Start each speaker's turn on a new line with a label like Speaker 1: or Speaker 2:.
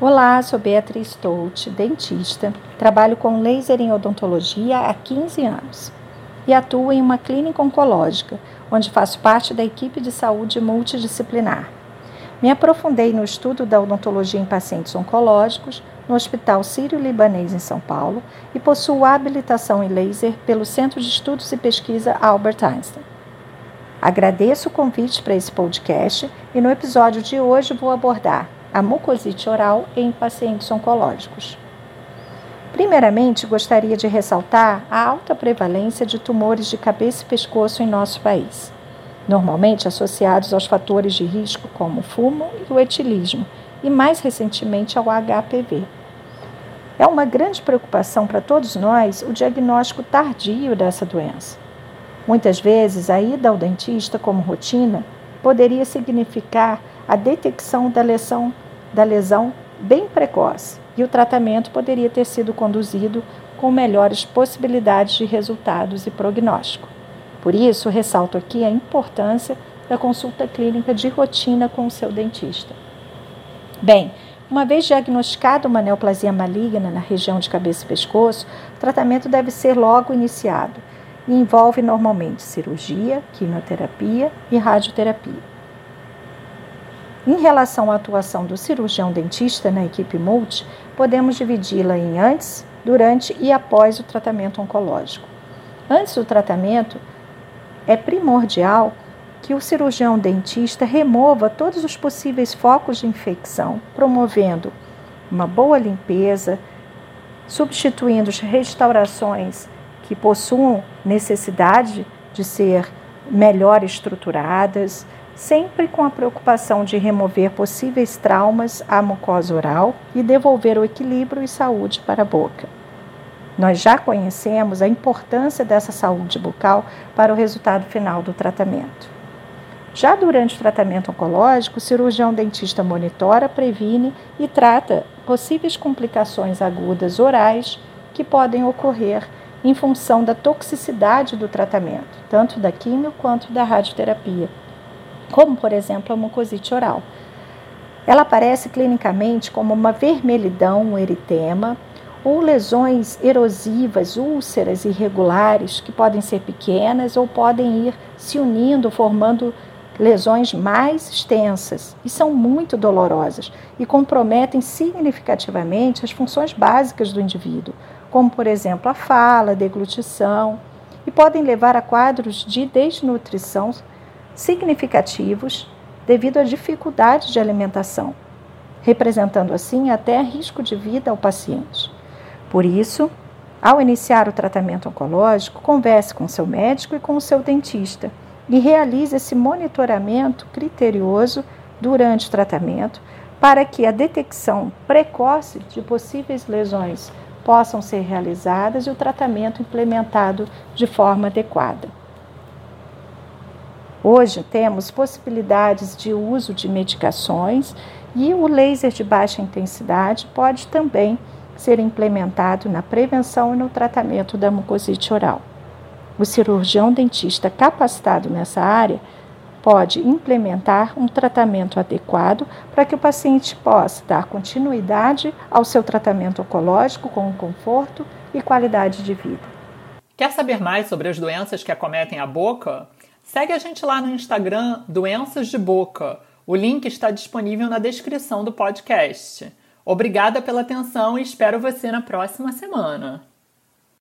Speaker 1: Olá, sou Beatriz Stolt, dentista. Trabalho com laser em odontologia há 15 anos e atuo em uma clínica oncológica, onde faço parte da equipe de saúde multidisciplinar. Me aprofundei no estudo da odontologia em pacientes oncológicos no Hospital Sírio-Libanês em São Paulo e possuo habilitação em laser pelo Centro de Estudos e Pesquisa Albert Einstein. Agradeço o convite para esse podcast e no episódio de hoje vou abordar a mucosite oral em pacientes oncológicos. Primeiramente, gostaria de ressaltar a alta prevalência de tumores de cabeça e pescoço em nosso país, normalmente associados aos fatores de risco como o fumo e o etilismo, e mais recentemente ao HPV. É uma grande preocupação para todos nós o diagnóstico tardio dessa doença. Muitas vezes, a ida ao dentista como rotina poderia significar a detecção da lesão, da lesão bem precoce e o tratamento poderia ter sido conduzido com melhores possibilidades de resultados e prognóstico. Por isso, ressalto aqui a importância da consulta clínica de rotina com o seu dentista. Bem, uma vez diagnosticada uma neoplasia maligna na região de cabeça e pescoço, o tratamento deve ser logo iniciado e envolve normalmente cirurgia, quimioterapia e radioterapia. Em relação à atuação do cirurgião dentista na equipe multi, podemos dividi-la em antes, durante e após o tratamento oncológico. Antes do tratamento, é primordial que o cirurgião dentista remova todos os possíveis focos de infecção, promovendo uma boa limpeza, substituindo as restaurações que possuam necessidade de ser melhor estruturadas, sempre com a preocupação de remover possíveis traumas à mucosa oral e devolver o equilíbrio e saúde para a boca. Nós já conhecemos a importância dessa saúde bucal para o resultado final do tratamento. Já durante o tratamento oncológico, o cirurgião dentista monitora, previne e trata possíveis complicações agudas orais que podem ocorrer em função da toxicidade do tratamento, tanto da quimio quanto da radioterapia, como por exemplo a mucosite oral. Ela aparece clinicamente como uma vermelhidão, um eritema, ou lesões erosivas, úlceras irregulares, que podem ser pequenas ou podem ir se unindo, formando lesões mais extensas e são muito dolorosas e comprometem significativamente as funções básicas do indivíduo, como por exemplo a fala, a deglutição, e podem levar a quadros de desnutrição significativos devido à dificuldade de alimentação, representando assim até risco de vida ao paciente. Por isso, ao iniciar o tratamento oncológico, converse com seu médico e com o seu dentista e realize esse monitoramento criterioso durante o tratamento para que a detecção precoce de possíveis lesões possam ser realizadas e o tratamento implementado de forma adequada. Hoje temos possibilidades de uso de medicações e o laser de baixa intensidade pode também ser implementado na prevenção e no tratamento da mucosite oral. O cirurgião dentista capacitado nessa área pode implementar um tratamento adequado para que o paciente possa dar continuidade ao seu tratamento oncológico com conforto e qualidade de vida.
Speaker 2: Quer saber mais sobre as doenças que acometem a boca? Segue a gente lá no Instagram Doenças de Boca. O link está disponível na descrição do podcast. Obrigada pela atenção e espero você na próxima semana.